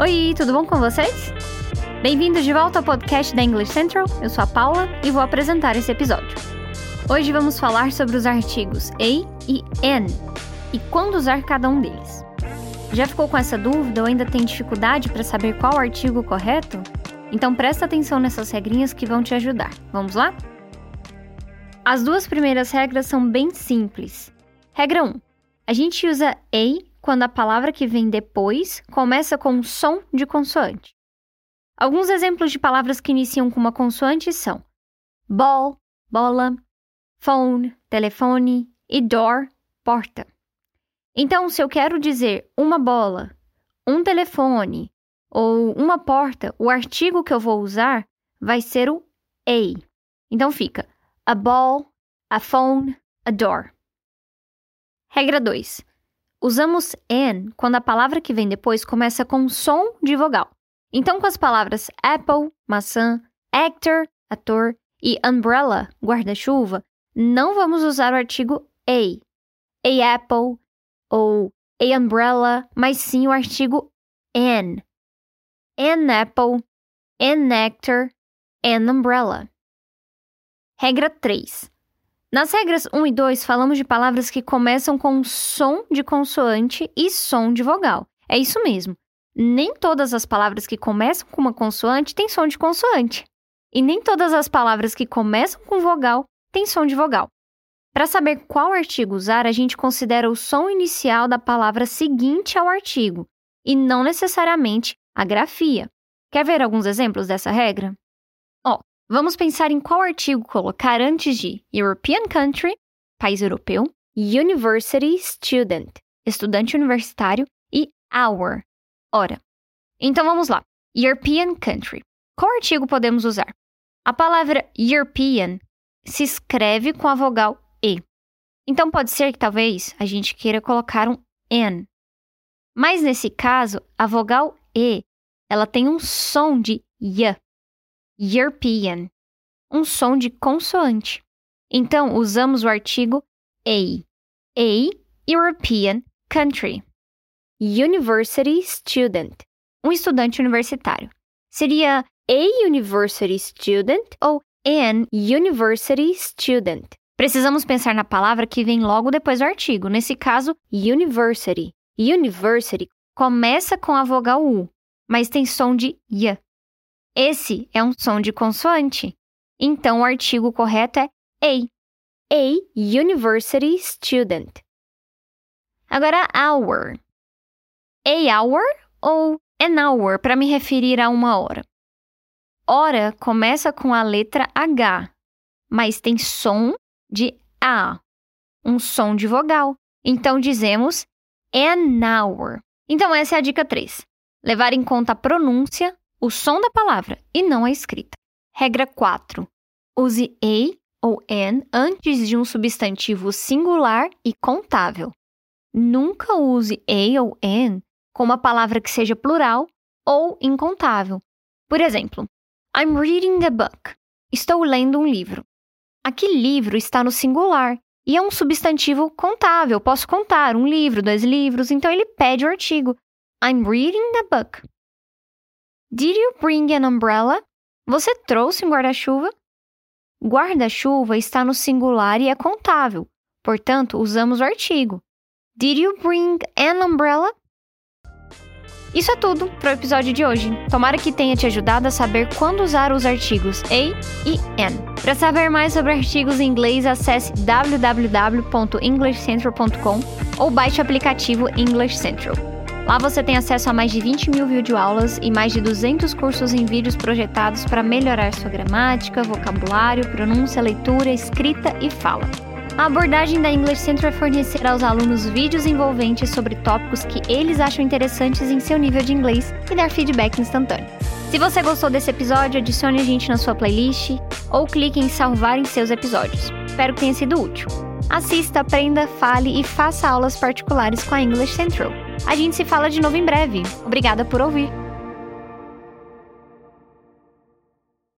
Oi, tudo bom com vocês? Bem-vindos de volta ao podcast da English Central. Eu sou a Paula e vou apresentar esse episódio. Hoje vamos falar sobre os artigos a e an e quando usar cada um deles. Já ficou com essa dúvida ou ainda tem dificuldade para saber qual artigo correto? Então presta atenção nessas regrinhas que vão te ajudar. Vamos lá? As duas primeiras regras são bem simples. Regra 1. A gente usa a quando a palavra que vem depois começa com um som de consoante. Alguns exemplos de palavras que iniciam com uma consoante são ball, bola, phone, telefone e door, porta. Então, se eu quero dizer uma bola, um telefone ou uma porta, o artigo que eu vou usar vai ser o a. Então fica a ball, a phone, a door. Regra 2. Usamos an quando a palavra que vem depois começa com som de vogal. Então, com as palavras apple, maçã, actor, ator e umbrella, guarda-chuva, não vamos usar o artigo a. A apple ou a umbrella, mas sim o artigo an. An apple, an nectar, an umbrella. Regra 3. Nas regras 1 e 2, falamos de palavras que começam com som de consoante e som de vogal. É isso mesmo. Nem todas as palavras que começam com uma consoante têm som de consoante. E nem todas as palavras que começam com vogal têm som de vogal. Para saber qual artigo usar, a gente considera o som inicial da palavra seguinte ao artigo, e não necessariamente a grafia. Quer ver alguns exemplos dessa regra? Vamos pensar em qual artigo colocar antes de European country, país europeu, university student, estudante universitário, e hour, hora. Então vamos lá. European country. Qual artigo podemos usar? A palavra European se escreve com a vogal E. Então pode ser que talvez a gente queira colocar um N. Mas nesse caso, a vogal E, ela tem um som de Y. European, um som de consoante. Então, usamos o artigo a. A European country. University student, um estudante universitário. Seria a university student ou an university student. Precisamos pensar na palavra que vem logo depois do artigo, nesse caso, university. University começa com a vogal U, mas tem som de Y. Esse é um som de consoante. Então, o artigo correto é a. A university student. Agora, hour. A hour ou an hour para me referir a uma hora. Hora começa com a letra H, mas tem som de A, um som de vogal. Então dizemos an hour. Então essa é a dica 3. Levar em conta a pronúncia o som da palavra e não a escrita. Regra 4. Use a ou an antes de um substantivo singular e contável. Nunca use a ou an com uma palavra que seja plural ou incontável. Por exemplo, I'm reading a book. Estou lendo um livro. Aqui livro está no singular e é um substantivo contável. Posso contar um livro, dois livros, então ele pede o artigo. I'm reading the book. Did you bring an umbrella? Você trouxe um guarda-chuva? Guarda-chuva está no singular e é contável, portanto, usamos o artigo. Did you bring an umbrella? Isso é tudo para o episódio de hoje. Tomara que tenha te ajudado a saber quando usar os artigos a e an. Para saber mais sobre artigos em inglês, acesse www.englishcentral.com ou baixe o aplicativo English Central. Lá você tem acesso a mais de 20 mil videoaulas e mais de 200 cursos em vídeos projetados para melhorar sua gramática, vocabulário, pronúncia, leitura, escrita e fala. A abordagem da English Center é fornecer aos alunos vídeos envolventes sobre tópicos que eles acham interessantes em seu nível de inglês e dar feedback instantâneo. Se você gostou desse episódio, adicione a gente na sua playlist ou clique em salvar em seus episódios. Espero que tenha sido útil. Assista, aprenda, fale e faça aulas particulares com a English Central. A gente se fala de novo em breve. Obrigada por ouvir.